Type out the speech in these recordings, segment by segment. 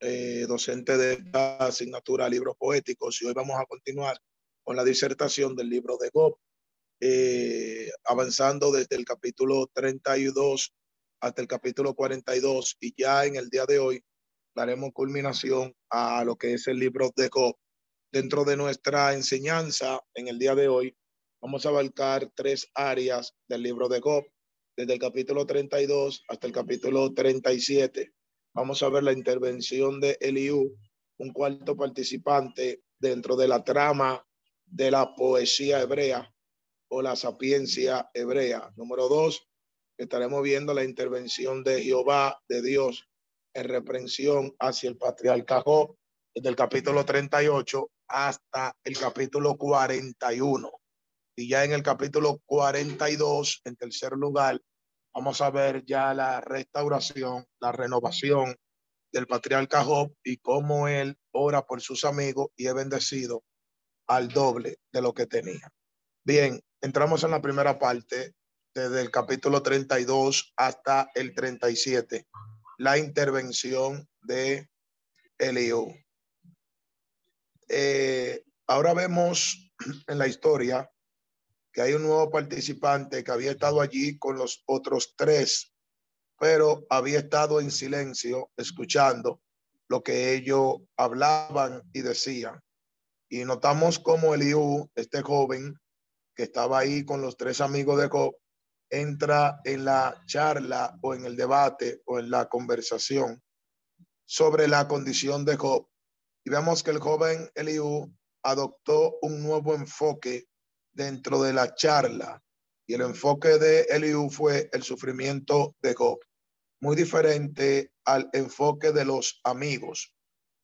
eh, docente de esta asignatura Libros Poéticos, y hoy vamos a continuar con la disertación del libro de Gob, eh, avanzando desde el capítulo 32 hasta el capítulo 42, y ya en el día de hoy daremos culminación a lo que es el libro de Gob. Dentro de nuestra enseñanza en el día de hoy, vamos a abarcar tres áreas del libro de Gob, desde el capítulo 32 hasta el capítulo 37 vamos a ver la intervención de Eliú, un cuarto participante dentro de la trama de la poesía hebrea o la sapiencia hebrea. Número dos, estaremos viendo la intervención de Jehová, de Dios, en reprensión hacia el patriarca Job, desde el capítulo 38 hasta el capítulo 41. Y ya en el capítulo 42, en tercer lugar, vamos a ver ya la restauración, la renovación del patriarca Job y cómo él ora por sus amigos y es bendecido al doble de lo que tenía. Bien, entramos en la primera parte, desde el capítulo 32 hasta el 37, la intervención de Eliú. Eh, ahora vemos en la historia que hay un nuevo participante que había estado allí con los otros tres, pero había estado en silencio escuchando lo que ellos hablaban y decían. Y notamos como Eliú, este joven que estaba ahí con los tres amigos de Job, entra en la charla o en el debate o en la conversación sobre la condición de Job. Y vemos que el joven Eliú adoptó un nuevo enfoque dentro de la charla y el enfoque de Eliú fue el sufrimiento de Job, muy diferente al enfoque de los amigos.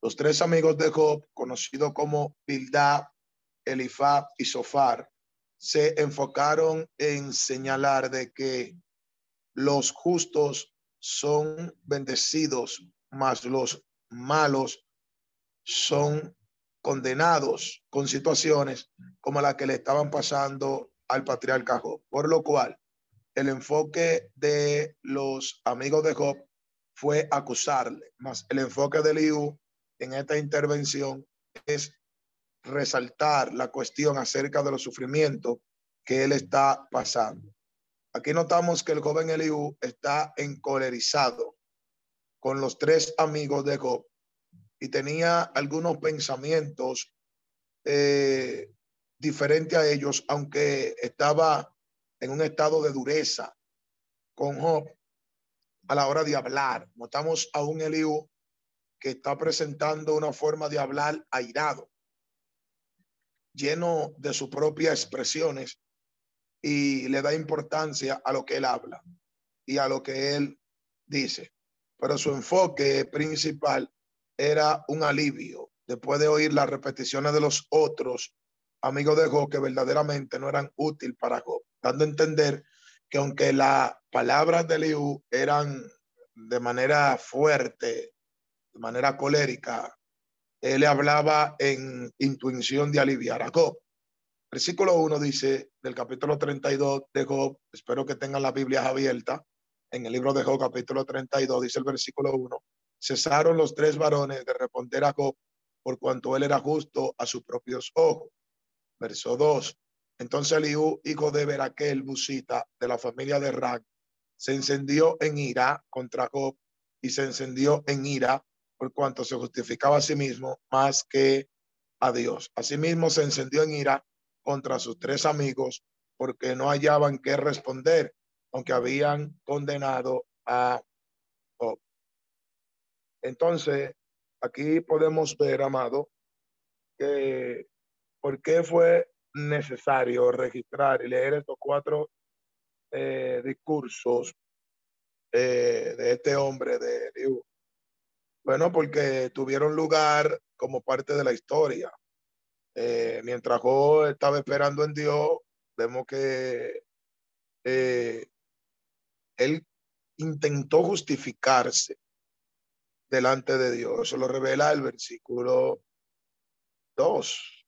Los tres amigos de Job, conocidos como Bildad, Elifab y Sofar, se enfocaron en señalar de que los justos son bendecidos, mas los malos son condenados con situaciones como la que le estaban pasando al patriarca Job. Por lo cual, el enfoque de los amigos de Job fue acusarle, más el enfoque de Liu en esta intervención es resaltar la cuestión acerca de los sufrimientos que él está pasando. Aquí notamos que el joven Eliú está encolerizado con los tres amigos de Job y tenía algunos pensamientos eh, diferentes a ellos, aunque estaba en un estado de dureza con Job a la hora de hablar. Notamos a un Eliú que está presentando una forma de hablar airado, lleno de sus propias expresiones y le da importancia a lo que él habla y a lo que él dice. Pero su enfoque principal era un alivio después de oír las repeticiones de los otros amigos de Job que verdaderamente no eran útiles para Job, dando a entender que aunque las palabras de Liu eran de manera fuerte, de manera colérica, él le hablaba en intuición de aliviar a Job. Versículo 1 dice del capítulo 32 de Job, espero que tengan las Biblias abiertas, en el libro de Job capítulo 32 dice el versículo 1, cesaron los tres varones de responder a Job por cuanto él era justo a sus propios ojos. Verso 2. Entonces Eliú, hijo de Beraquel, Busita, de la familia de Rag, se encendió en ira contra Job y se encendió en ira por cuanto se justificaba a sí mismo más que a Dios. Asimismo se encendió en ira contra sus tres amigos porque no hallaban qué responder, aunque habían condenado a entonces, aquí podemos ver, amado, que por qué fue necesario registrar y leer estos cuatro eh, discursos eh, de este hombre de Dios. Bueno, porque tuvieron lugar como parte de la historia. Eh, mientras Job estaba esperando en Dios, vemos que él intentó justificarse delante de Dios. Eso lo revela el versículo 2.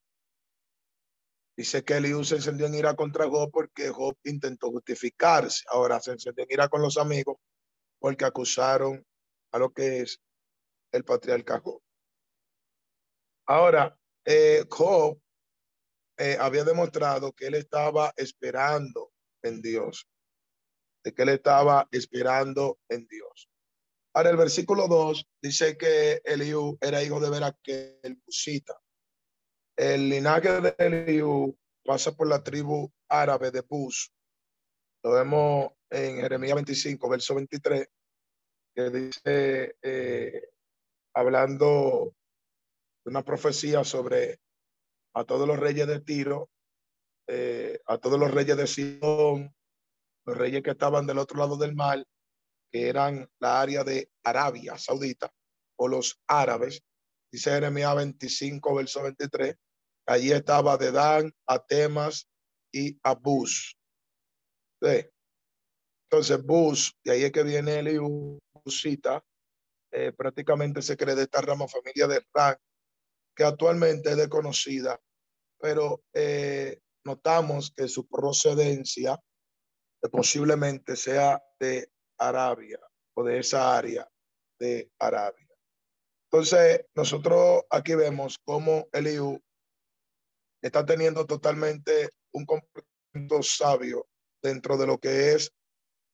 Dice que Eliú se encendió en ira contra Job porque Job intentó justificarse. Ahora se encendió en ira con los amigos porque acusaron a lo que es el patriarca Job. Ahora, eh, Job eh, había demostrado que él estaba esperando en Dios, de que él estaba esperando en Dios. Ahora, el versículo 2 dice que Eliú era hijo de Beraquel, Busita. El linaje de Eliú pasa por la tribu árabe de Bus. Lo vemos en Jeremías 25, verso 23, que dice, eh, hablando de una profecía sobre a todos los reyes de Tiro, eh, a todos los reyes de Sidón, los reyes que estaban del otro lado del mar, que eran la área de Arabia Saudita o los árabes, dice Jeremías 25, verso 23, Allí estaba Dedán, Atemas y Abús. ¿Sí? Entonces, Bus, de ahí es que viene Eliú, Busita, eh, prácticamente se cree de esta rama familia de Ran, que actualmente es desconocida, pero eh, notamos que su procedencia posiblemente sea de Arabia o de esa área de Arabia. Entonces, nosotros aquí vemos cómo Eliú está teniendo totalmente un comportamiento sabio dentro de lo que es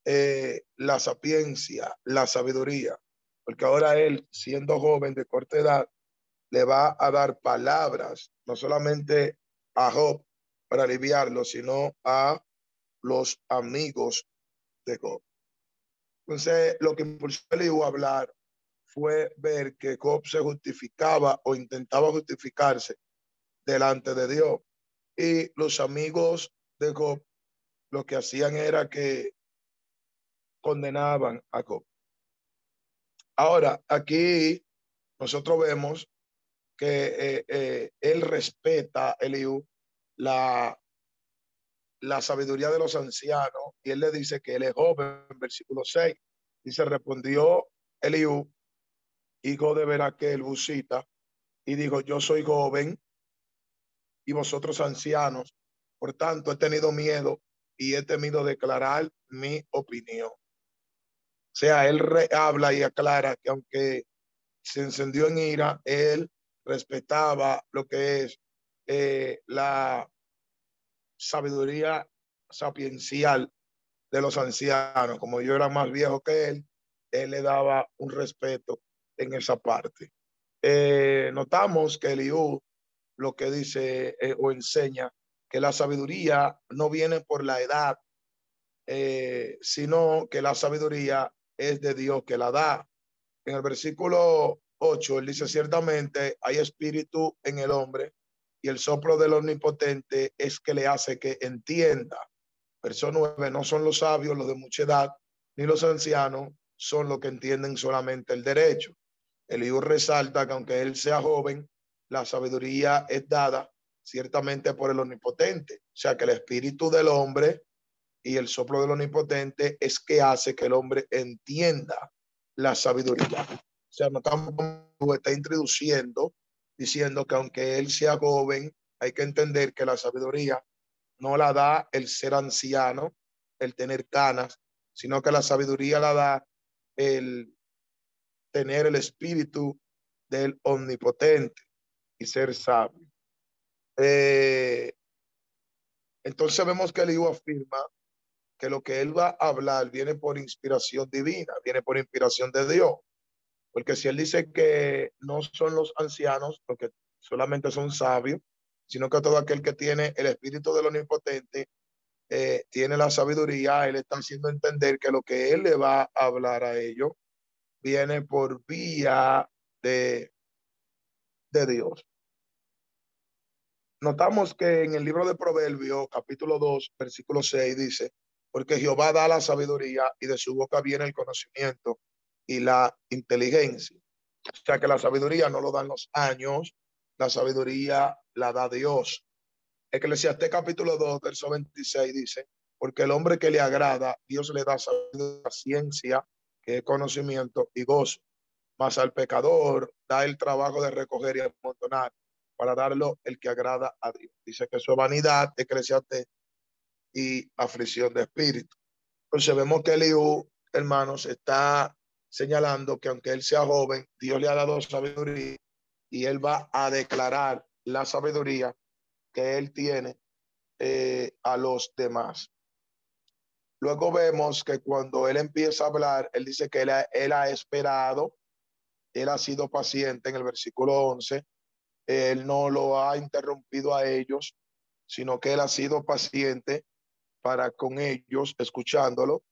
eh, la sapiencia, la sabiduría, porque ahora él, siendo joven de corta edad, le va a dar palabras, no solamente a Job para aliviarlo, sino a los amigos de Job. Entonces, lo que impulsó a hablar fue ver que Job se justificaba o intentaba justificarse delante de Dios. Y los amigos de Job lo que hacían era que condenaban a Job. Ahora, aquí nosotros vemos que eh, eh, él respeta, Eliú, la, la sabiduría de los ancianos y él le dice que él es joven, en versículo 6. Dice, respondió Eliú, hijo de Beraquel, Busita, y dijo, yo soy joven y vosotros ancianos. Por tanto, he tenido miedo y he temido declarar mi opinión. O sea, él habla y aclara que aunque se encendió en ira, él respetaba lo que es eh, la sabiduría sapiencial de los ancianos. Como yo era más viejo que él, él le daba un respeto en esa parte. Eh, notamos que Eliú lo que dice eh, o enseña, que la sabiduría no viene por la edad, eh, sino que la sabiduría es de Dios que la da. En el versículo 8, él dice, ciertamente hay espíritu en el hombre y el soplo del omnipotente es que le hace que entienda. Verso 9, no son los sabios, los de mucha edad, ni los ancianos, son los que entienden solamente el derecho. El hijo resalta que aunque él sea joven, la sabiduría es dada ciertamente por el omnipotente. O sea que el espíritu del hombre y el soplo del omnipotente es que hace que el hombre entienda la sabiduría. O sea, no estamos está introduciendo diciendo que aunque él sea joven, hay que entender que la sabiduría no la da el ser anciano, el tener canas, sino que la sabiduría la da el tener el espíritu del omnipotente y ser sabio. Eh, entonces vemos que el hijo afirma que lo que él va a hablar viene por inspiración divina, viene por inspiración de Dios. Porque si él dice que no son los ancianos, porque solamente son sabios, sino que todo aquel que tiene el espíritu del omnipotente eh, tiene la sabiduría, él está haciendo entender que lo que él le va a hablar a ellos viene por vía de de Dios. Notamos que en el libro de Proverbios, capítulo 2, versículo 6, dice, porque Jehová da la sabiduría y de su boca viene el conocimiento y la inteligencia. O sea que la sabiduría no lo dan los años, la sabiduría la da Dios. Eclesiastés capítulo 2, verso 26 dice, porque el hombre que le agrada, Dios le da sabiduría, ciencia, que es conocimiento y gozo. Mas al pecador da el trabajo de recoger y amontonar para darlo el que agrada a Dios. Dice que su vanidad, Eclesiastés, y aflicción de espíritu. Entonces vemos que Eliú, hermanos, está señalando que aunque él sea joven, Dios le ha dado sabiduría y él va a declarar la sabiduría que él tiene eh, a los demás. Luego vemos que cuando él empieza a hablar, él dice que él ha, esperado, él ha sido paciente en el versículo 11, él no lo ha interrumpido a ellos, sino que él ha sido paciente para con ellos, escuchándolo,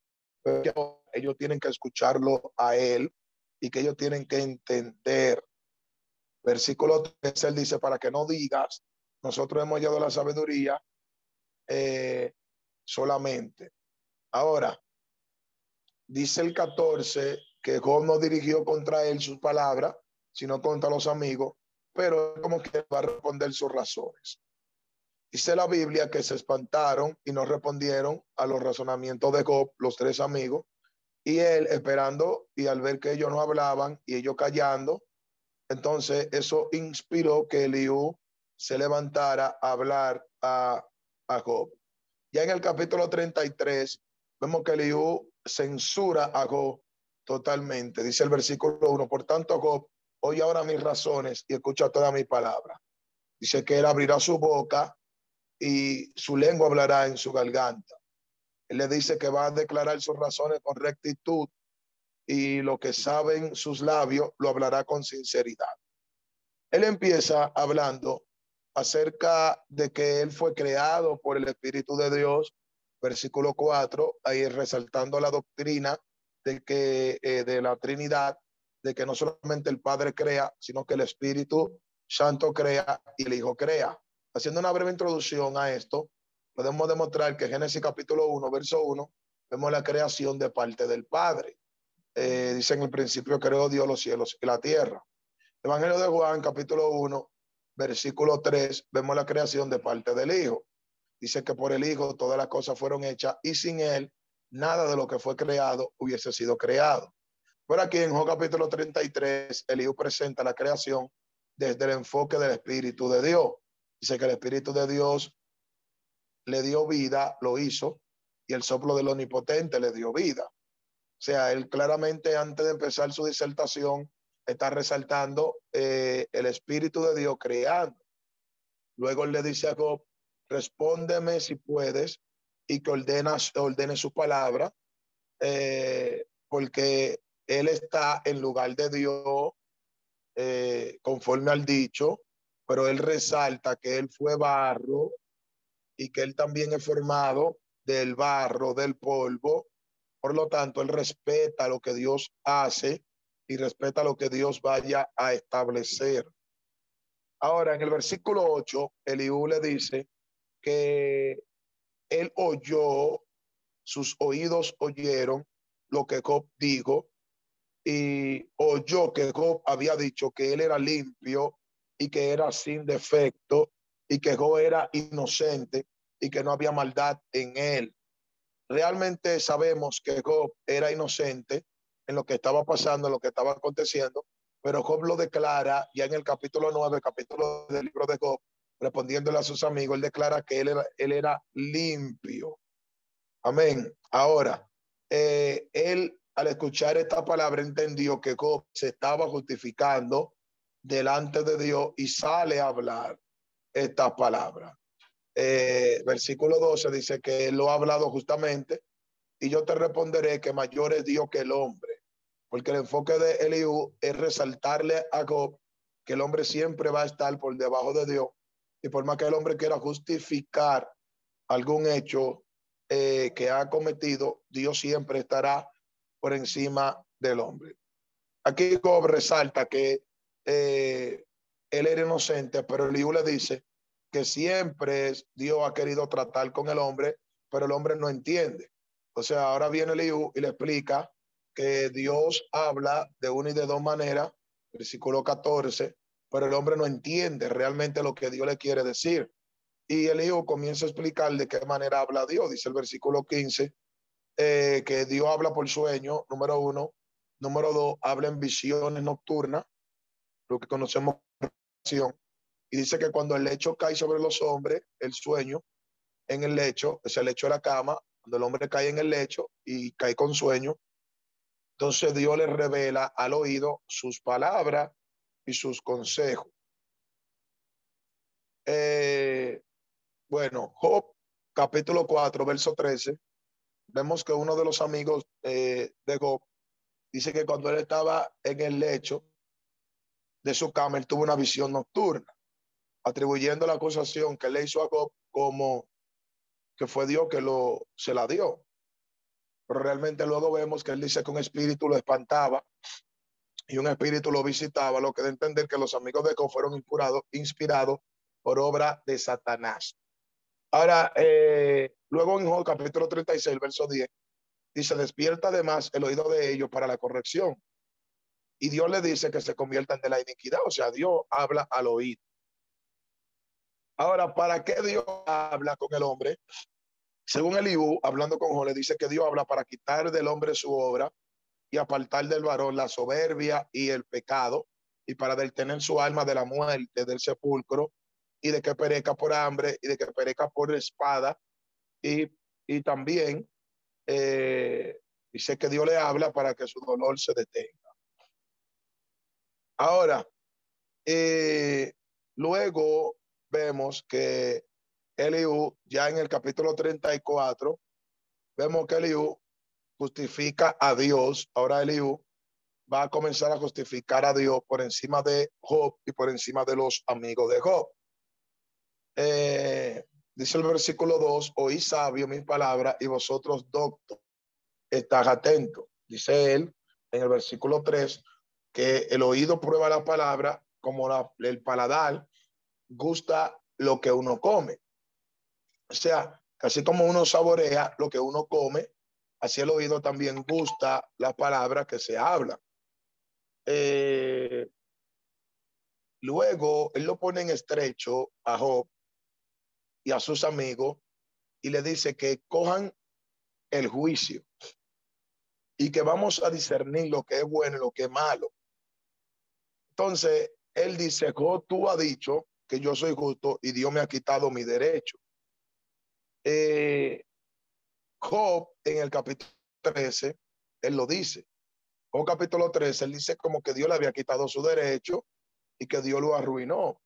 ellos tienen que escucharlo a él y que ellos tienen que entender. Versículo 3, él dice, para que no digas, nosotros hemos a la sabiduría eh, solamente. Ahora, dice el 14 que Job no dirigió contra él sus palabras, sino contra los amigos, pero como que va a responder sus razones. Dice la Biblia que se espantaron y no respondieron a los razonamientos de Job, los tres amigos, y él esperando y al ver que ellos no hablaban y ellos callando, entonces eso inspiró que Eliú se levantara a hablar a, a Job. Ya en el capítulo 33 vemos que Eliú censura a Job totalmente. Dice el versículo 1, por tanto Job, oye ahora mis razones y escucha toda mi palabra. Dice que él abrirá su boca y su lengua hablará en su garganta. Él le dice que va a declarar sus razones con rectitud y lo que saben sus labios lo hablará con sinceridad. Él empieza hablando acerca de que él fue creado por el Espíritu de Dios, versículo 4, ahí resaltando la doctrina de que eh, de la Trinidad, de que no solamente el Padre crea, sino que el Espíritu Santo crea y el Hijo crea. Haciendo una breve introducción a esto, podemos demostrar que Génesis capítulo 1, verso 1, vemos la creación de parte del Padre. Eh, dice en el principio creó Dios los cielos y la tierra. Evangelio de Juan capítulo 1, versículo 3, vemos la creación de parte del Hijo. Dice que por el Hijo todas las cosas fueron hechas y sin Él nada de lo que fue creado hubiese sido creado. Por aquí en Juan capítulo 33, el Hijo presenta la creación desde el enfoque del Espíritu de Dios. Dice que el Espíritu de Dios le dio vida, lo hizo, y el soplo del Omnipotente le dio vida. O sea, él claramente antes de empezar su disertación está resaltando eh, el Espíritu de Dios creando. Luego le dice a Job, respóndeme si puedes y que ordenas, ordene su palabra, eh, porque él está en lugar de Dios eh, conforme al dicho, pero él resalta que él fue barro y que él también es formado del barro, del polvo. Por lo tanto, él respeta lo que Dios hace y respeta lo que Dios vaya a establecer. Ahora, en el versículo 8, Eliú le dice que él oyó, sus oídos oyeron lo que Job dijo y oyó que Job había dicho que él era limpio y que era sin defecto y que Job era inocente y que no había maldad en él. Realmente sabemos que Job era inocente en lo que estaba pasando, en lo que estaba aconteciendo, pero Job lo declara ya en el capítulo 9, capítulo del libro de Job, respondiéndole a sus amigos, él declara que él era, él era limpio. Amén. Ahora, eh, él al escuchar esta palabra entendió que Job se estaba justificando delante de Dios y sale a hablar estas palabras. Eh, versículo 12 dice que lo ha hablado justamente y yo te responderé que mayor es Dios que el hombre, porque el enfoque de Eliú es resaltarle a Job que el hombre siempre va a estar por debajo de Dios y por más que el hombre quiera justificar algún hecho eh, que ha cometido, Dios siempre estará por encima del hombre. Aquí Job resalta que eh, él era inocente, pero Eliú le dice que siempre Dios ha querido tratar con el hombre, pero el hombre no entiende. O sea, ahora viene Eliú y le explica que Dios habla de una y de dos maneras, versículo 14, pero el hombre no entiende realmente lo que Dios le quiere decir. Y el hijo comienza a explicar de qué manera habla Dios. Dice el versículo 15, eh, que Dios habla por sueño, número uno. Número dos, habla en visiones nocturnas, lo que conocemos Y dice que cuando el lecho cae sobre los hombres, el sueño, en el lecho, es el lecho de la cama, cuando el hombre cae en el lecho y cae con sueño, entonces Dios le revela al oído sus palabras y sus consejos. Eh, bueno, Job, capítulo 4, verso 13, vemos que uno de los amigos eh, de Job dice que cuando él estaba en el lecho de su cama, él tuvo una visión nocturna, atribuyendo la acusación que le hizo a Job como que fue Dios que lo, se la dio. Pero realmente luego vemos que él dice que un espíritu lo espantaba y un espíritu lo visitaba, lo que de entender que los amigos de Job fueron inspirados, por obra de Satanás. Ahora, eh, luego en Job capítulo 36, verso 10, dice, despierta además el oído de ellos para la corrección. Y Dios le dice que se conviertan de la iniquidad, o sea, Dios habla al oído. Ahora, ¿para qué Dios habla con el hombre? Según Eliú, hablando con Job, le dice que Dios habla para quitar del hombre su obra y apartar del varón la soberbia y el pecado, y para detener su alma de la muerte, del sepulcro, y de que perezca por hambre, y de que perezca por espada, y, y también eh, dice que Dios le habla para que su dolor se detenga. Ahora, eh, luego vemos que Eliú, ya en el capítulo 34, vemos que Eliú justifica a Dios. Ahora Eliú va a comenzar a justificar a Dios por encima de Job y por encima de los amigos de Job. Eh, dice el versículo 2, oí sabio mi palabra y vosotros doctor, estás atento. Dice él en el versículo 3 que el oído prueba la palabra como el paladar gusta lo que uno come. O sea, casi como uno saborea lo que uno come, así el oído también gusta la palabra que se habla. Eh, luego, él lo pone en estrecho a Job y a sus amigos y le dice que cojan el juicio y que vamos a discernir lo que es bueno y lo que es malo. Entonces, él dice, Job, tú has dicho que yo soy justo y Dios me ha quitado mi derecho. Eh, Job en el capítulo 13, él lo dice. Job capítulo 13, él dice como que Dios le había quitado su derecho y que Dios lo arruinó.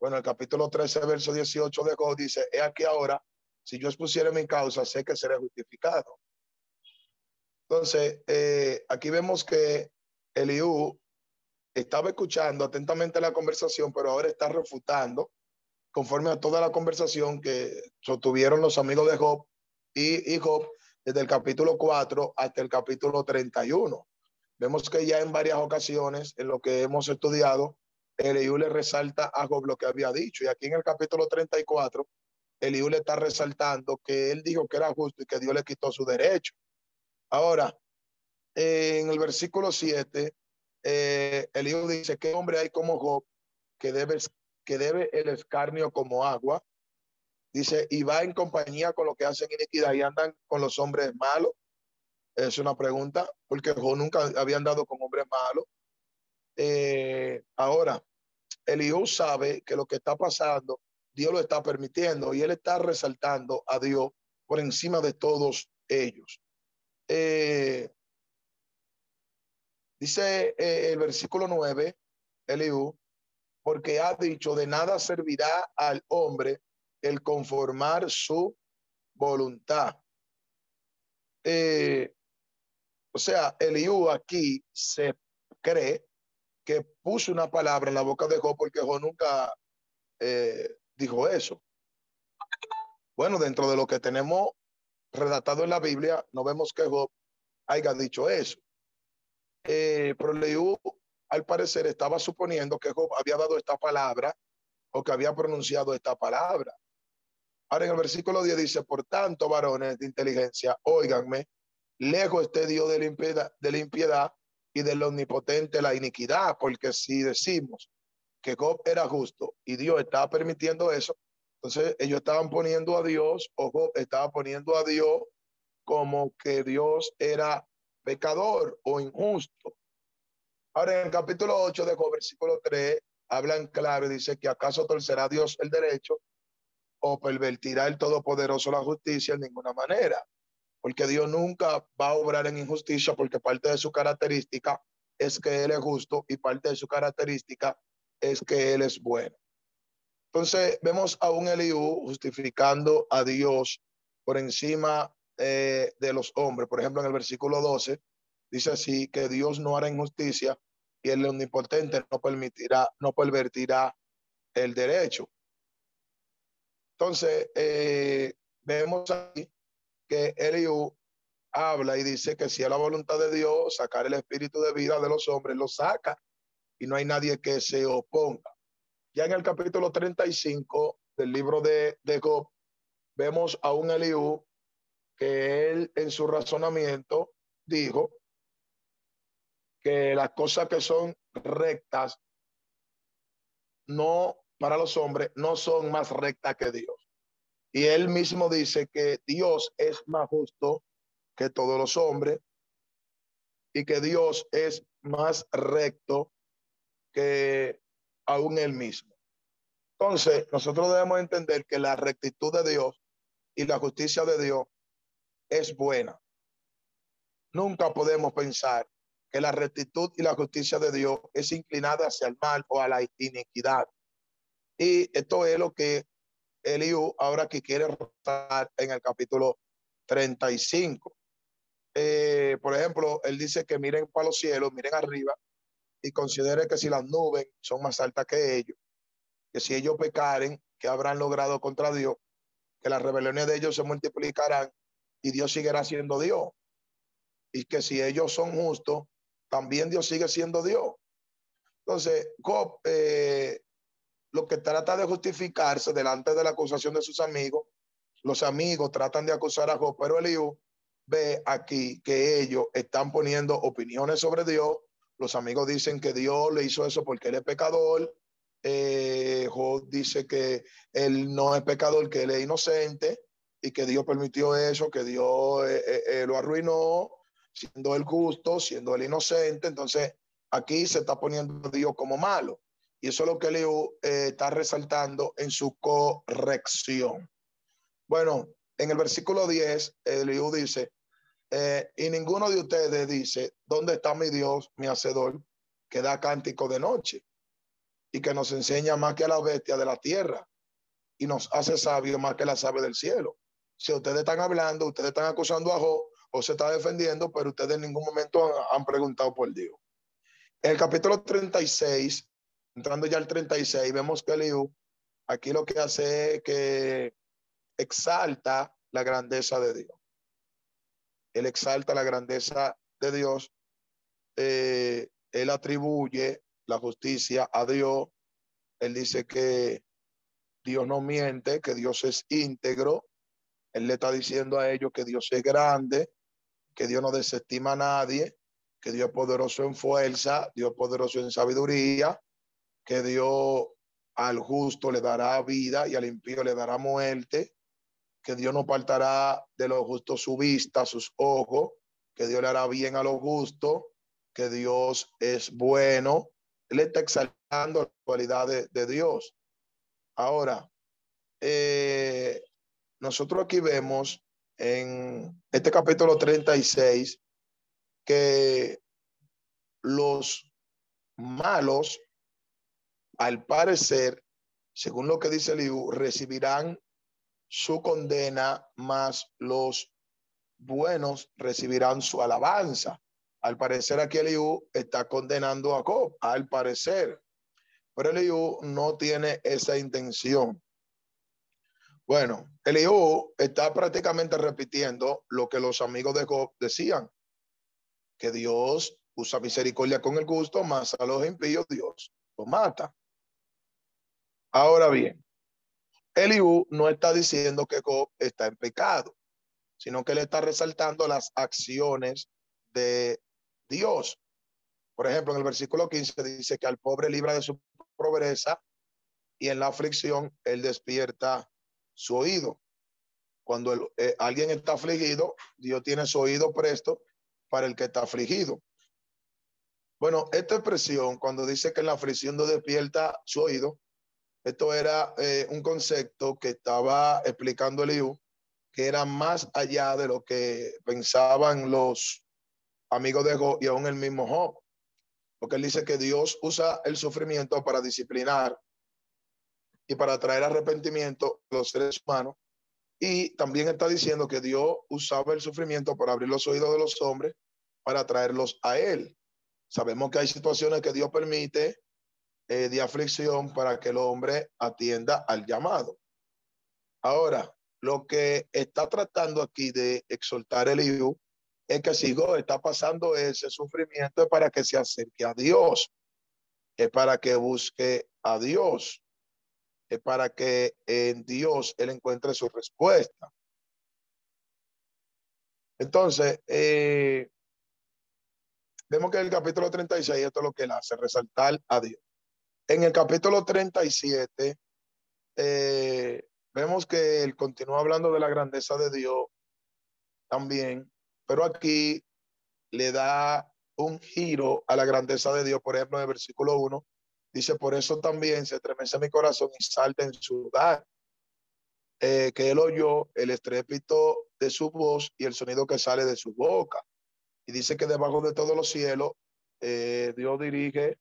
Bueno, el capítulo 13, verso 18 de Job dice, he aquí ahora, si yo expusiera mi causa, sé que seré justificado. Entonces, eh, aquí vemos que Eliú estaba escuchando atentamente la conversación, pero ahora está refutando conforme a toda la conversación que sostuvieron los amigos de Job y, y Job desde el capítulo 4 hasta el capítulo 31. Vemos que ya en varias ocasiones en lo que hemos estudiado, Eliú le resalta a Job lo que había dicho. Y aquí en el capítulo 34, Eliú le está resaltando que él dijo que era justo y que Dios le quitó su derecho. Ahora, en el versículo 7, eh, Eliú dice, ¿qué hombre hay como Job que debe, que debe el escarnio como agua? Dice, y va en compañía con lo que hacen iniquidad y andan con los hombres malos. Es una pregunta, porque Job nunca había andado con hombres malos. Eh, ahora, Eliú sabe que lo que está pasando, Dios lo está permitiendo y él está resaltando a Dios por encima de todos ellos. Eh, dice eh, el versículo 9, Eliú, porque ha dicho, de nada servirá al hombre el conformar su voluntad. Eh, o sea, Eliú aquí se cree que puso una palabra en la boca de Job porque Job nunca eh, dijo eso. Bueno, dentro de lo que tenemos redactado en la Biblia, no vemos que Job haya dicho eso. Eh, pero al parecer, estaba suponiendo que Job había dado esta palabra o que había pronunciado esta palabra. Ahora en el versículo 10 dice, por tanto, varones de inteligencia, óiganme, lejos este Dios de la impiedad, de la impiedad y del omnipotente la iniquidad, porque si decimos que Job era justo y Dios estaba permitiendo eso, entonces ellos estaban poniendo a Dios, o Job estaba poniendo a Dios como que Dios era pecador o injusto. Ahora en el capítulo 8 de Job, versículo 3, hablan claro y dice que acaso torcerá Dios el derecho o pervertirá el Todopoderoso la justicia en ninguna manera porque Dios nunca va a obrar en injusticia porque parte de su característica es que Él es justo y parte de su característica es que Él es bueno. Entonces vemos a un Eliú justificando a Dios por encima eh, de los hombres. Por ejemplo, en el versículo 12 dice así que Dios no hará injusticia y el omnipotente no permitirá, no pervertirá el derecho. Entonces, eh, vemos aquí que Eliú habla y dice que si es la voluntad de Dios sacar el espíritu de vida de los hombres, lo saca y no hay nadie que se oponga. Ya en el capítulo 35 del libro de, de Job, vemos a un Eliú que él en su razonamiento dijo que las cosas que son rectas no para los hombres no son más rectas que Dios. Y él mismo dice que Dios es más justo que todos los hombres y que Dios es más recto que aún él mismo. Entonces, nosotros debemos entender que la rectitud de Dios y la justicia de Dios es buena. Nunca podemos pensar que la rectitud y la justicia de Dios es inclinada hacia el mal o a la iniquidad. Y esto es lo que Eliú ahora que quiere rotar en el capítulo 35. Eh, por ejemplo, él dice que miren para los cielos, miren arriba y considere que si las nubes son más altas que ellos, que si ellos pecaren, que habrán logrado contra Dios, que las rebeliones de ellos se multiplicarán y Dios seguirá siendo Dios. Y que si ellos son justos, también Dios sigue siendo Dios. Entonces, Job eh, lo que trata de justificarse delante de la acusación de sus amigos. Los amigos tratan de acusar a Job, pero Eliú ve aquí que ellos están poniendo opiniones sobre Dios. Los amigos dicen que Dios le hizo eso porque él es pecador. Eh, Job dice que él no es pecador, que él es inocente y que Dios permitió eso, que Dios eh, eh, lo arruinó, siendo el justo, siendo el inocente. Entonces, aquí se está poniendo Dios como malo. Y eso es lo que Leo eh, está resaltando en su corrección. Bueno, en el versículo 10, Eliú dice, eh, y ninguno de ustedes dice, ¿dónde está mi Dios, mi hacedor, que da cántico de noche y que nos enseña más que a la bestia de la tierra y nos hace sabios más que las aves del cielo? Si ustedes están hablando, ustedes están acusando a Job o se está defendiendo, pero ustedes en ningún momento han, preguntado por Dios. En el capítulo 36, entrando ya al 36, vemos que Eliú aquí lo que hace es que exalta la grandeza de Dios. Él exalta la grandeza de Dios. Eh, él atribuye la justicia a Dios. Él dice que Dios no miente, que Dios es íntegro. Él le está diciendo a ellos que Dios es grande, que Dios no desestima a nadie, que Dios es poderoso en fuerza, Dios es poderoso en sabiduría, que Dios al justo le dará vida y al impío le dará muerte, que Dios no apartará de lo justo su vista, sus ojos, que Dios le hará bien a lo justo, que Dios es bueno. Él está exaltando la cualidad de, Dios. Ahora, eh, nosotros aquí vemos en este capítulo 36 que los malos al parecer, según lo que dice Eliú, recibirán su condena, más los buenos recibirán su alabanza. Al parecer aquí Eliú está condenando a Job, al parecer. Pero Eliú no tiene esa intención. Bueno, Eliú está prácticamente repitiendo lo que los amigos de Job decían, que Dios usa misericordia con el gusto, más a los impíos Dios los mata. Ahora bien, Eliú no está diciendo que Job está en pecado, sino que le está resaltando las acciones de Dios. Por ejemplo, en el versículo 15 dice que al pobre libra de su pobreza y en la aflicción él despierta su oído. Cuando eh, alguien está afligido, Dios tiene su oído presto para el que está afligido. Bueno, esta expresión, cuando dice que la aflicción no despierta su oído, esto era eh, un concepto que estaba explicando Eliú, que era más allá de lo que pensaban los amigos de Job y aún el mismo Job. Porque él dice que Dios usa el sufrimiento para disciplinar y para traer arrepentimiento a los seres humanos. Y también está diciendo que Dios usaba el sufrimiento para abrir los oídos de los hombres para traerlos a Él. Sabemos que hay situaciones que Dios permite eh, de aflicción para que el hombre atienda al llamado. Ahora, lo que está tratando aquí de exaltar el hijo es que si Dios está pasando ese sufrimiento es para que se acerque a Dios, es para que busque a Dios, para que en Dios él encuentre su respuesta. Entonces, eh, vemos que en el capítulo 36 esto es lo que él hace, resaltar a Dios. En el capítulo 37, eh, vemos que él continúa hablando de la grandeza de Dios también, pero aquí le da un giro a la grandeza de Dios. Por ejemplo, en el versículo 1, dice, por eso también se estremece mi corazón y salta en su lugar. Eh, que él oyó el estrépito de su voz y el sonido que sale de su boca. Y dice que debajo de todos los cielos, eh, Dios dirige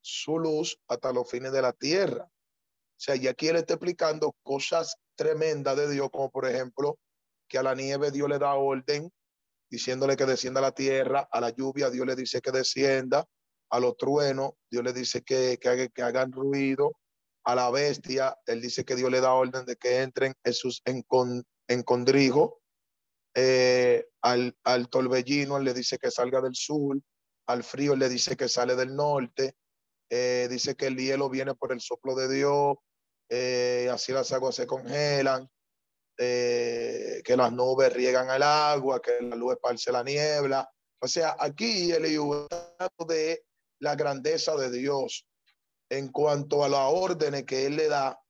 su luz hasta los fines de la tierra. O sea, y aquí él está explicando cosas tremendas de Dios, como por ejemplo, que a la nieve Dios le da orden, diciéndole que descienda a la tierra, a la lluvia Dios le dice que descienda, a los truenos Dios le dice que, que, hagan ruido, a la bestia, él dice que Dios le da orden de que entren en sus eh, al, al torbellino él le dice que salga del sur, al frío él le dice que sale del norte, eh, dice que el hielo viene por el soplo de Dios, eh, así las aguas se congelan, que las nubes riegan el agua, que la luz esparce la niebla. O sea, aquí el de la grandeza de Dios en cuanto a las órdenes que Él le da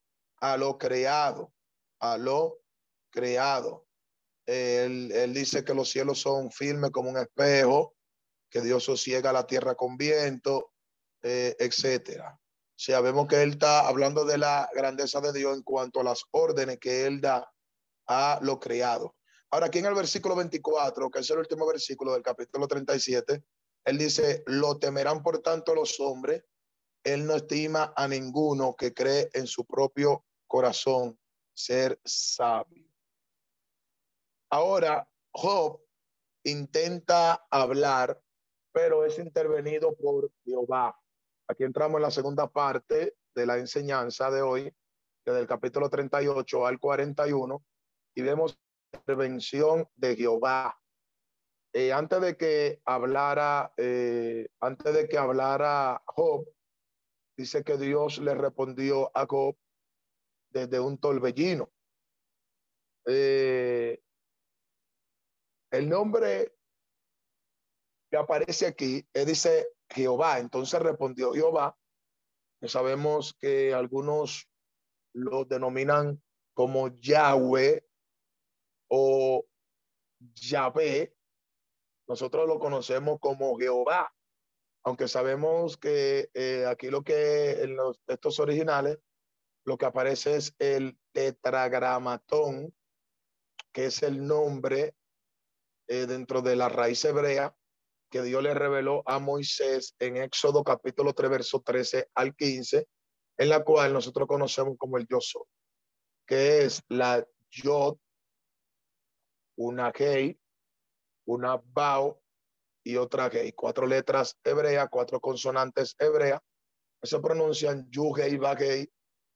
a lo creado, a lo creado. Él, él dice que los cielos son firmes como un espejo, que Dios sosiega la tierra con viento, eh, etcétera. O sea, vemos que él está hablando de la grandeza de Dios en cuanto a las órdenes que él da a lo creado. Ahora, aquí en el versículo 24, que es el último versículo del capítulo 37, él dice, lo temerán por tanto los hombres. Él no estima a ninguno que cree en su propio corazón ser sabio. Ahora, Job intenta hablar, pero es intervenido por Jehová. Aquí entramos en la segunda parte de la enseñanza de hoy, desde el capítulo 38 al 41, y vemos la intervención de Jehová. Eh, antes de que hablara, eh, antes de que hablara Job, dice que Dios le respondió a Job desde un torbellino. Eh, el nombre que aparece aquí, él dice Jehová. Entonces respondió Jehová, sabemos que algunos lo denominan como Yahweh o Yahvé. Nosotros lo conocemos como Jehová, aunque sabemos que eh, aquí lo que en los textos originales lo que aparece es el tetragramatón, que es el nombre eh, dentro de la raíz hebrea que Dios le reveló a Moisés en Éxodo capítulo 3, verso 13 al 15, en la cual nosotros conocemos como el yo soy, que es la yod, una gei, una bao y otra gei, cuatro letras hebreas, cuatro consonantes hebreas, se pronuncian yu, gei, ba, gei,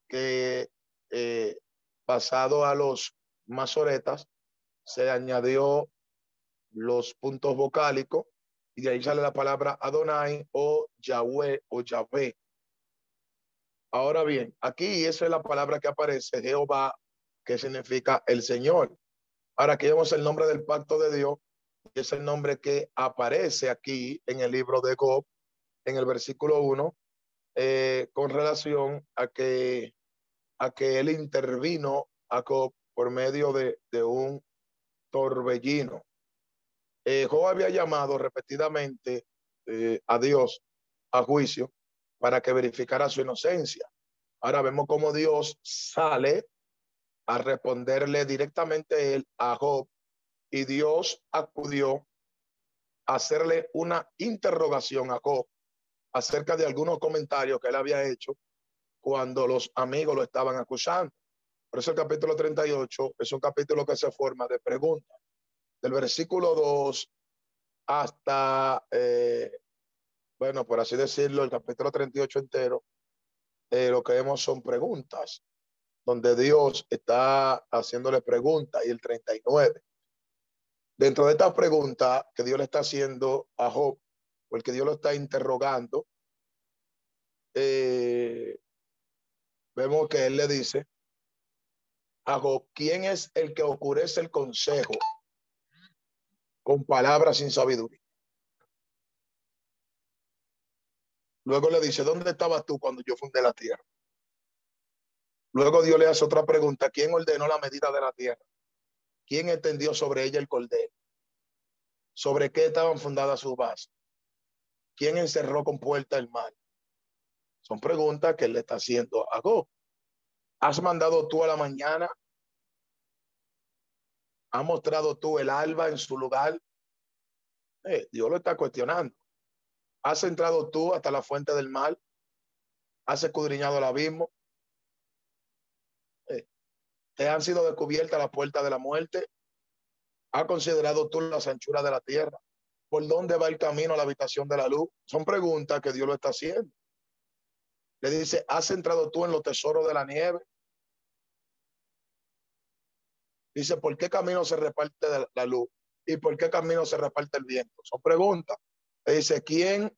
que eh, pasado a los masoretas se añadió los puntos vocálicos y de ahí sale la palabra Adonai o Yahweh o Yahvé. Ahora bien, aquí esa es la palabra que aparece, Jehová, que significa el Señor. Ahora aquí vemos el nombre del pacto de Dios, es el nombre que aparece aquí en el libro de Job, en el versículo 1, eh, con relación a que, a que él intervino a Job por medio de, un torbellino. Eh, Job había llamado repetidamente eh, a Dios a juicio para que verificara su inocencia. Ahora vemos cómo Dios sale a responderle directamente él a Job y Dios acudió a hacerle una interrogación a Job acerca de algunos comentarios que él había hecho cuando los amigos lo estaban acusando. Por eso el capítulo 38 es un capítulo que se forma de preguntas. Del versículo 2 hasta, eh, bueno, por así decirlo, el capítulo 38 entero, eh, lo que vemos son preguntas, donde Dios está haciéndole preguntas y el 39. Dentro de estas preguntas que Dios le está haciendo a Job, porque Dios lo está interrogando, eh, vemos que él le dice a Job, ¿quién es el que oscurece el consejo con palabras sin sabiduría? Luego le dice, ¿dónde estabas tú cuando yo fundé la tierra? Luego Dios le hace otra pregunta, ¿quién ordenó la medida de la tierra? ¿Quién entendió sobre ella el cordero? ¿Sobre qué estaban fundadas sus bases? ¿Quién encerró con puerta el mal? Son preguntas que él le está haciendo a Go. ¿Has mandado tú a la mañana? ¿Has mostrado tú el alba en su lugar? Eh, Dios lo está cuestionando. ¿Has entrado tú hasta la fuente del mal? ¿Has escudriñado el abismo? ¿Te han sido descubiertas las puertas de la muerte? ¿Has considerado tú las anchuras de la tierra? ¿Por dónde va el camino a la habitación de la luz? Son preguntas que Dios lo está haciendo. Le dice, ¿has entrado tú en los tesoros de la nieve? Dice, ¿por qué camino se reparte la luz? ¿Y por qué camino se reparte el viento? Son preguntas. Le dice, ¿quién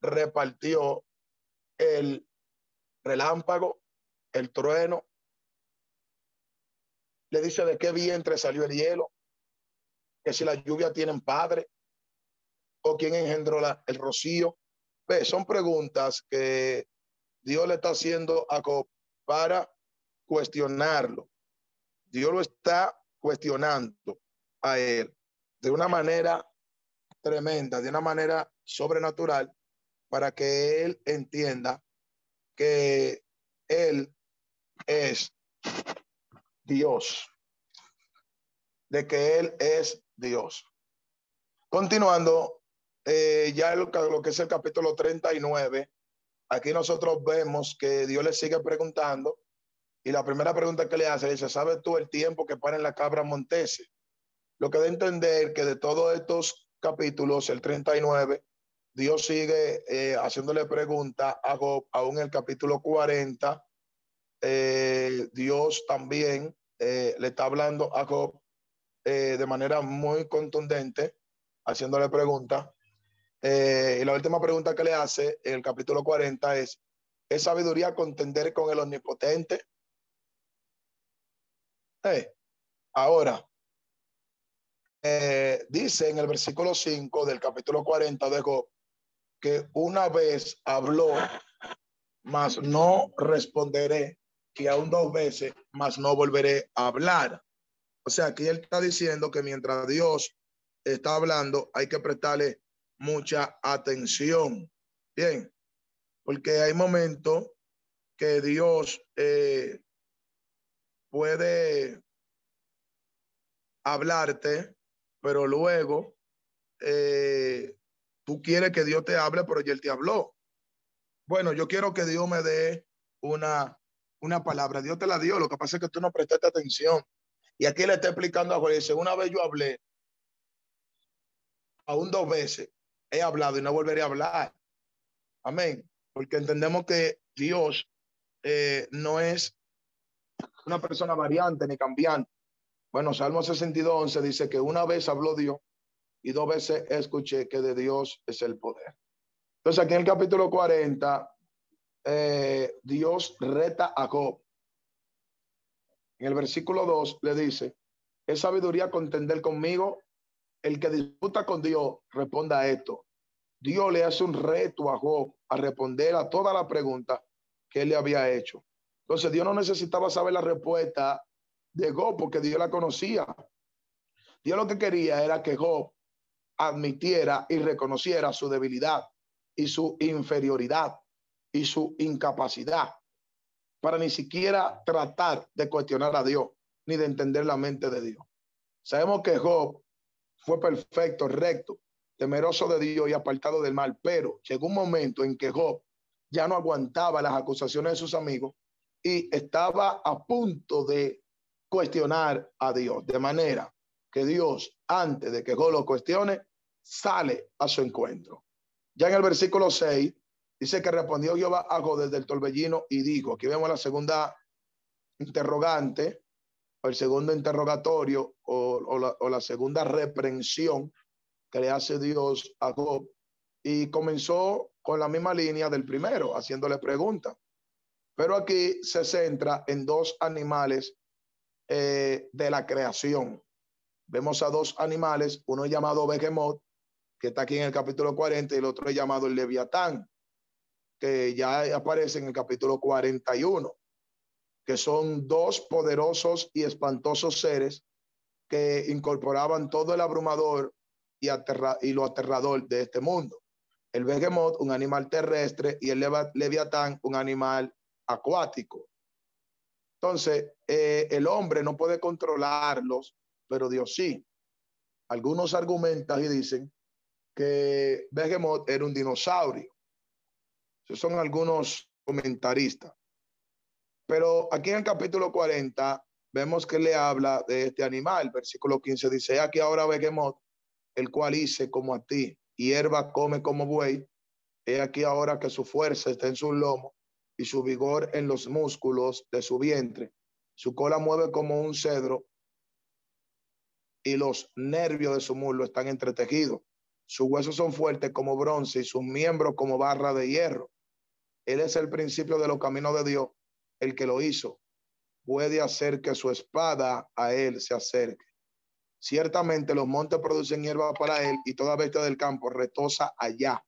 repartió el relámpago, el trueno? Le dice, ¿de qué vientre salió el hielo? Que si la lluvia tienen padre. ¿O quién engendró la, el rocío? Son preguntas que Dios le está haciendo a para cuestionarlo. Dios lo está cuestionando a él de una manera tremenda, de una manera sobrenatural, para que él entienda que él es Dios, de que él es Dios. Continuando, eh, ya lo, lo que es el capítulo 39, aquí nosotros vemos que Dios le sigue preguntando y la primera pregunta que le hace dice, ¿sabes tú el tiempo que en la cabra montese? Lo que a entender que de todos estos capítulos, el 39, Dios sigue eh, haciéndole preguntas a Job, aún el capítulo 40, eh, Dios también eh, le está hablando a Job de manera muy contundente, haciéndole preguntas. y la última pregunta que le hace en el capítulo 40 es, ¿es sabiduría contender con el omnipotente? ahora, eh, dice en el versículo 5 del capítulo 40 de Job que una vez habló, mas no responderé, que aún dos veces, mas no volveré a hablar. O sea, aquí él está diciendo que mientras Dios está hablando, hay que prestarle mucha atención. Bien, porque hay momentos que Dios eh, puede hablarte, pero luego eh, tú quieres que Dios te hable, pero Él te habló. Bueno, yo quiero que Dios me dé una, una palabra. Dios te la dio, lo que pasa es que tú no prestaste atención. Y aquí le está explicando a dice, una vez yo hablé, aún dos veces he hablado y no volveré a hablar. Amén. Porque entendemos que Dios eh, no es una persona variante ni cambiante. Bueno, Salmo 62, dice que una vez habló Dios y dos veces escuché que de Dios es el poder. Entonces aquí en el capítulo 40, eh, Dios reta a Job. En el versículo 2 le dice, ¿es sabiduría contender conmigo el que disputa con Dios responda a esto. Dios le hace un reto a Job a responder a toda la pregunta que él le había hecho. Entonces Dios no necesitaba saber la respuesta de Job porque Dios la conocía. Dios lo que quería era que Job admitiera y reconociera su debilidad y su inferioridad y su incapacidad para ni siquiera tratar de cuestionar a Dios ni de entender la mente de Dios. Sabemos que Job fue perfecto, recto, temeroso de Dios y apartado del mal, pero llegó un momento en que Job ya no aguantaba las acusaciones de sus amigos y estaba a punto de cuestionar a Dios, de manera que Dios, antes de que Job lo cuestione, sale a su encuentro. Ya en el versículo 6 dice que respondió Jehová Job desde el torbellino y dijo, aquí vemos la segunda interrogante, o el segundo interrogatorio o, la, o la segunda reprensión que le hace Dios a Job. Y comenzó con la misma línea del primero, haciéndole preguntas. Pero aquí se centra en dos animales eh, de la creación. Vemos a dos animales, uno llamado Behemoth, que está aquí en el capítulo 40, y el otro llamado el Leviatán, que ya aparece en el capítulo 41, que son dos poderosos y espantosos seres que incorporaban todo el abrumador y, y lo aterrador de este mundo. El Behemoth, un animal terrestre, y el Leviatán, un animal acuático. Entonces, eh, el hombre no puede controlarlos, pero Dios sí. Algunos argumentan y dicen que Behemoth era un dinosaurio. Son algunos comentaristas. Pero aquí en el capítulo 40 vemos que le habla de este animal. Versículo 15 dice, aquí ahora Behemoth, el cual hice como a ti, hierba come como buey. He aquí ahora que su fuerza está en su lomo y su vigor en los músculos de su vientre. Su cola mueve como un cedro y los nervios de su muslo están entretejidos. Sus huesos son fuertes como bronce y sus miembros como barra de hierro. Él es el principio de los caminos de Dios, el que lo hizo. Puede hacer que su espada a él se acerque. Ciertamente los montes producen hierba para él y toda bestia del campo retosa allá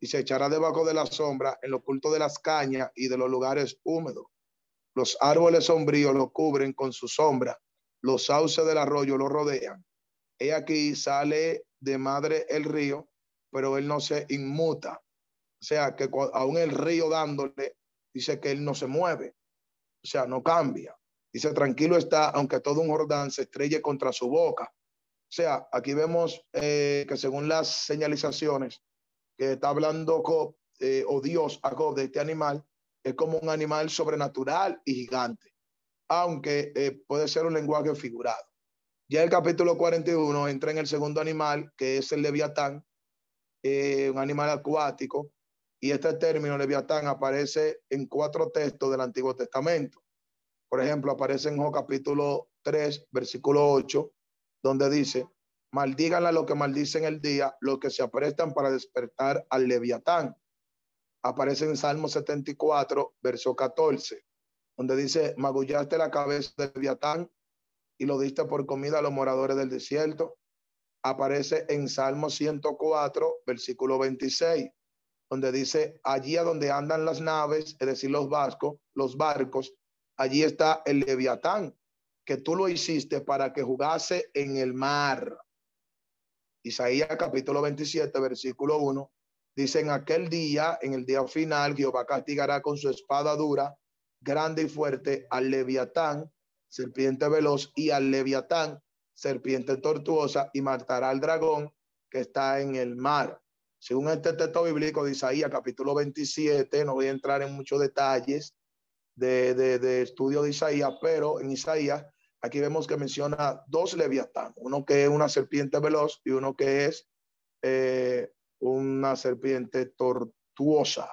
y se echará debajo de la sombra en lo oculto de las cañas y de los lugares húmedos. Los árboles sombríos lo cubren con su sombra, los sauces del arroyo lo rodean. He aquí sale de madre el río, pero él no se inmuta. Sea, que aún el río dándole, dice que él no se mueve, o sea, no cambia. Dice, tranquilo está, aunque todo un Jordán se estrelle contra su boca. O sea, aquí vemos eh, que según las señalizaciones, que está hablando Job, eh, o Dios a Job de este animal, es como un animal sobrenatural y gigante, aunque eh, puede ser un lenguaje figurado. Ya el capítulo 41 entra en el segundo animal, que es el leviatán, eh, un animal acuático, y este término leviatán aparece en cuatro textos del Antiguo Testamento. Por ejemplo, aparece en Job capítulo 3, versículo 8, donde dice, Maldíganla lo que maldicen el día, los que se aprestan para despertar al leviatán. Aparece en Salmo 74, verso 14, donde dice, magullaste la cabeza del leviatán y lo diste por comida a los moradores del desierto. Aparece en Salmo 104, versículo 26, donde dice, allí a donde andan las naves, es decir, los vascos, los barcos, allí está el leviatán, que tú lo hiciste para que jugase en el mar. Isaías capítulo 27, versículo 1, dice, en aquel día, en el día final, Jehová castigará con su espada dura, grande y fuerte, al leviatán, serpiente veloz, y al leviatán, serpiente tortuosa, y matará al dragón que está en el mar. Según este texto bíblico de Isaías capítulo 27, no voy a entrar en muchos detalles de, de, estudio de Isaías, pero en Isaías Aquí vemos que menciona dos leviatán, uno que es una serpiente veloz y uno que es eh, una serpiente tortuosa.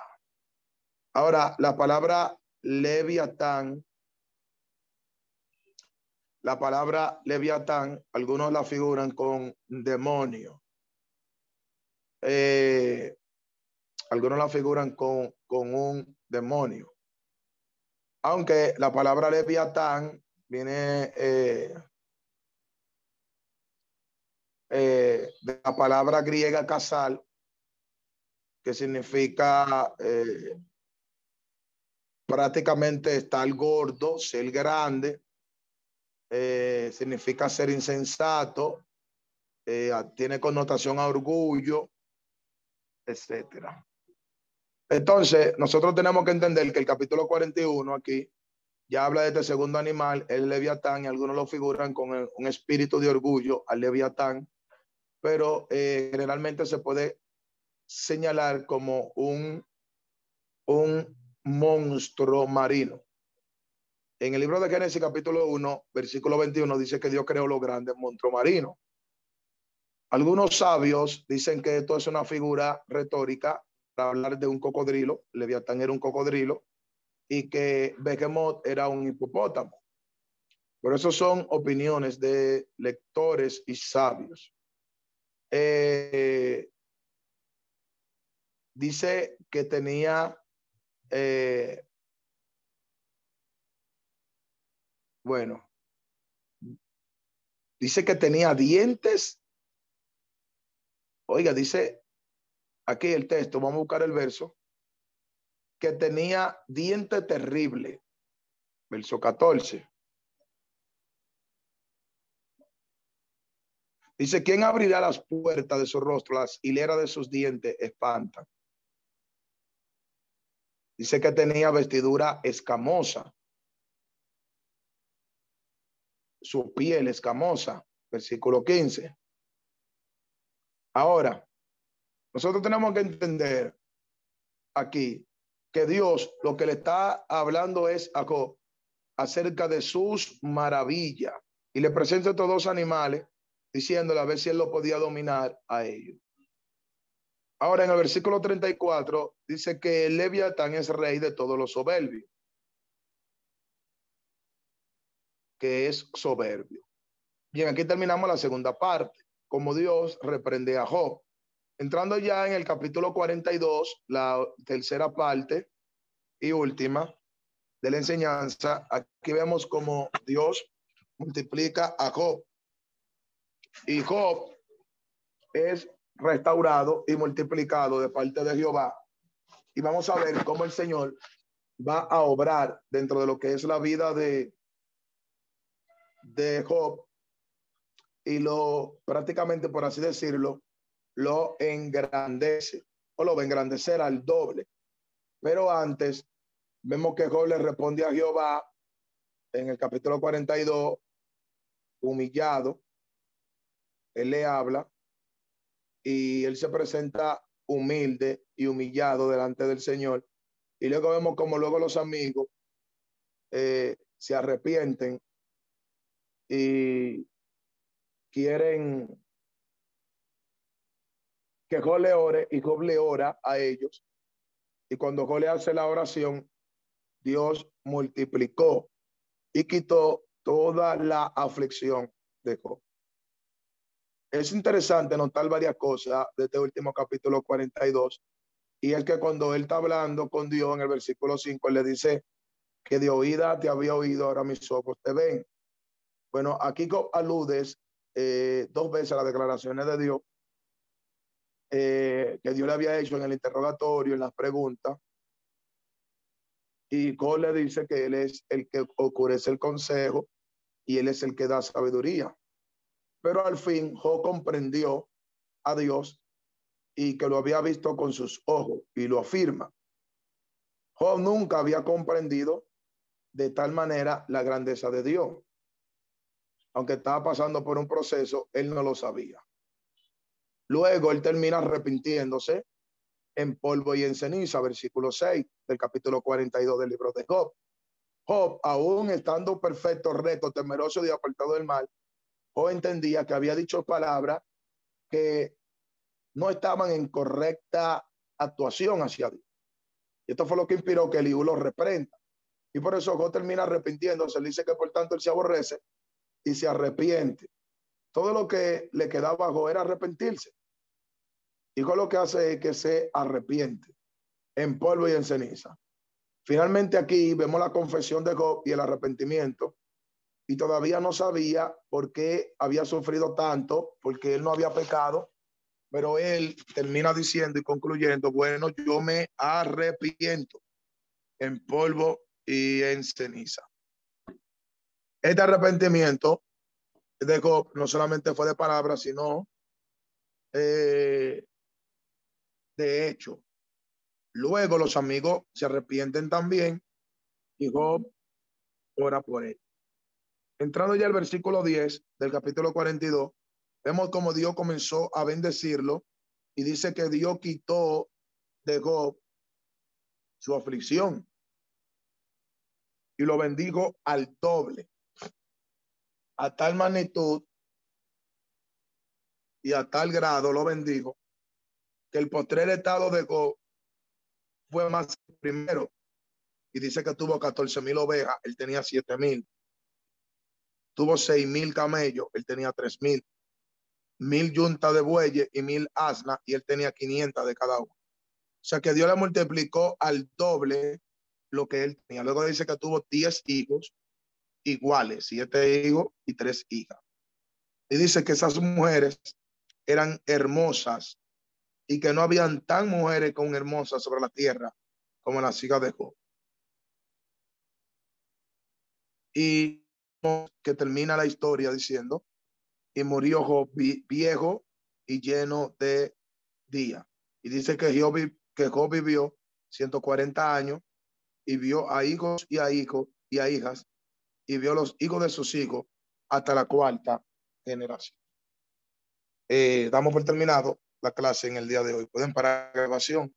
Ahora, la palabra leviatán, la palabra leviatán, algunos la figuran con demonio. Eh, algunos la figuran con, con un demonio. Aunque la palabra leviatán viene, eh, eh, de la palabra griega casal, que significa prácticamente estar gordo, ser grande, significa ser insensato, tiene connotación a orgullo, etcétera. Entonces, nosotros tenemos que entender que el capítulo 41 aquí ya habla de este segundo animal, el leviatán, y algunos lo figuran con un espíritu de orgullo al leviatán, pero eh, generalmente se puede señalar como un, un monstruo marino. En el libro de Génesis capítulo 1, versículo 21, dice que Dios creó los grandes monstruos marinos. Algunos sabios dicen que esto es una figura retórica para hablar de un cocodrilo. Leviatán era un cocodrilo y que Behemoth era un hipopótamo. Por eso son opiniones de lectores y sabios. Eh, dice que tenía eh, bueno, dice que tenía dientes. Oiga, dice aquí el texto, vamos a buscar el verso, que tenía diente terrible. Verso 14. Dice, ¿quién abrirá las puertas de su rostro? Las hileras de sus dientes espantan. Dice que tenía vestidura escamosa. Su piel escamosa. Versículo 15. Ahora, nosotros tenemos que entender aquí que Dios lo que le está hablando es a acerca de sus maravillas y le presenta estos dos animales diciéndole a ver si él lo podía dominar a ellos. Ahora en el versículo 34 dice que el Leviatán es rey de todos los soberbios, que es soberbio. Bien, aquí terminamos la segunda parte, como Dios reprende a Job. Entrando ya en el capítulo 42, la tercera parte y última de la enseñanza, aquí vemos como Dios multiplica a Job. Y Job es restaurado y multiplicado de parte de Jehová. Y vamos a ver cómo el Señor va a obrar dentro de lo que es la vida de, de Job y lo prácticamente, por así decirlo, lo engrandece o lo va a engrandecer al doble. Pero antes vemos que Job le responde a Jehová en el capítulo 42, humillado, él le habla y él se presenta humilde y humillado delante del Señor. Y luego vemos como luego los amigos eh, se arrepienten y quieren que Job le ore y Job le ora a ellos. Y cuando Job le hace la oración, Dios multiplicó y quitó toda la aflicción de Job es interesante notar varias cosas de este último capítulo 42. Y es que cuando él está hablando con Dios en el versículo 5, él le dice que de oída te había oído, ahora mis ojos te ven. Bueno, aquí aludes eh, dos veces las declaraciones de Dios eh, que Dios le había hecho en el interrogatorio, en las preguntas. Y Cole le dice que él es el que ocurece el consejo y él es el que da sabiduría. Pero al fin Job comprendió a Dios y que lo había visto con sus ojos y lo afirma. Job nunca había comprendido de tal manera la grandeza de Dios. Aunque estaba pasando por un proceso, él no lo sabía. Luego él termina arrepintiéndose en polvo y en ceniza, versículo 6 del capítulo 42 del libro de Job. Job, aún estando perfecto, recto, temeroso y apartado del mal, o entendía que había dicho palabras que no estaban en correcta actuación hacia Dios. Y esto fue lo que inspiró que Eliú lo reprenda. Y por eso Job termina arrepintiéndose. Dice que por tanto él se aborrece y se arrepiente. Todo lo que le quedaba a Job era arrepentirse. Y Job lo que hace es que se arrepiente en polvo y en ceniza. Finalmente aquí vemos la confesión de Job y el arrepentimiento y todavía no sabía por qué había sufrido tanto, porque él no había pecado, pero él termina diciendo y concluyendo, bueno, yo me arrepiento en polvo y en ceniza. Este arrepentimiento de Job no solamente fue de palabras, sino eh, de hecho. Luego los amigos se arrepienten también y Job ora por él. Entrando ya al versículo 10 del capítulo 42, vemos como Dios comenzó a bendecirlo y dice que Dios quitó de Job su aflicción y lo bendijo al doble, a tal magnitud y a tal grado lo bendijo que el postrer estado de Job fue más primero y dice que tuvo 14 mil ovejas, él tenía 7 mil. Tuvo 6 mil camellos, él tenía 3 mil. Mil yuntas de bueyes y mil asnas, y él tenía 500 de cada uno. O sea que Dios le multiplicó al doble lo que él tenía. Luego dice que tuvo 10 hijos iguales, 7 hijos y 3 hijas. Y dice que esas mujeres eran hermosas y que no habían tan mujeres con hermosas sobre la tierra como las hijas de Job. Y que termina la historia diciendo, y murió Job viejo y lleno de día. Y dice que Job, que Job vivió 140 años y vio a hijos y a hijos y a hijas y vio los hijos de sus hijos hasta la cuarta generación. Eh, damos por terminado la clase en el día de hoy. Pueden parar la grabación.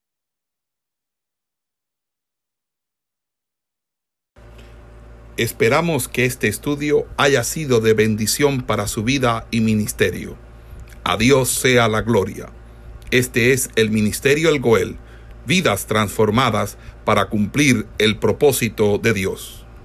Esperamos que este estudio haya sido de bendición para su vida y ministerio. A Dios sea la gloria. Este es el Ministerio El Goel, vidas transformadas para cumplir el propósito de Dios.